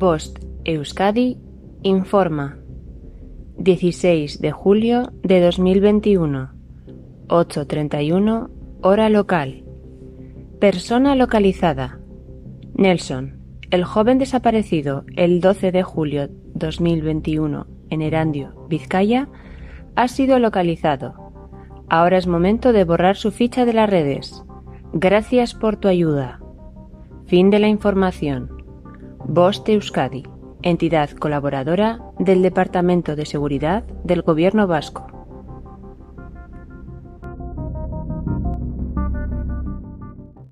Bost Euskadi informa. 16 de julio de 2021, 8.31, hora local. Persona localizada. Nelson, el joven desaparecido el 12 de julio 2021 en Erandio, Vizcaya, ha sido localizado. Ahora es momento de borrar su ficha de las redes. Gracias por tu ayuda. Fin de la información. Bost Euskadi entidad colaboradora del Departamento de Seguridad del Gobierno Vasco.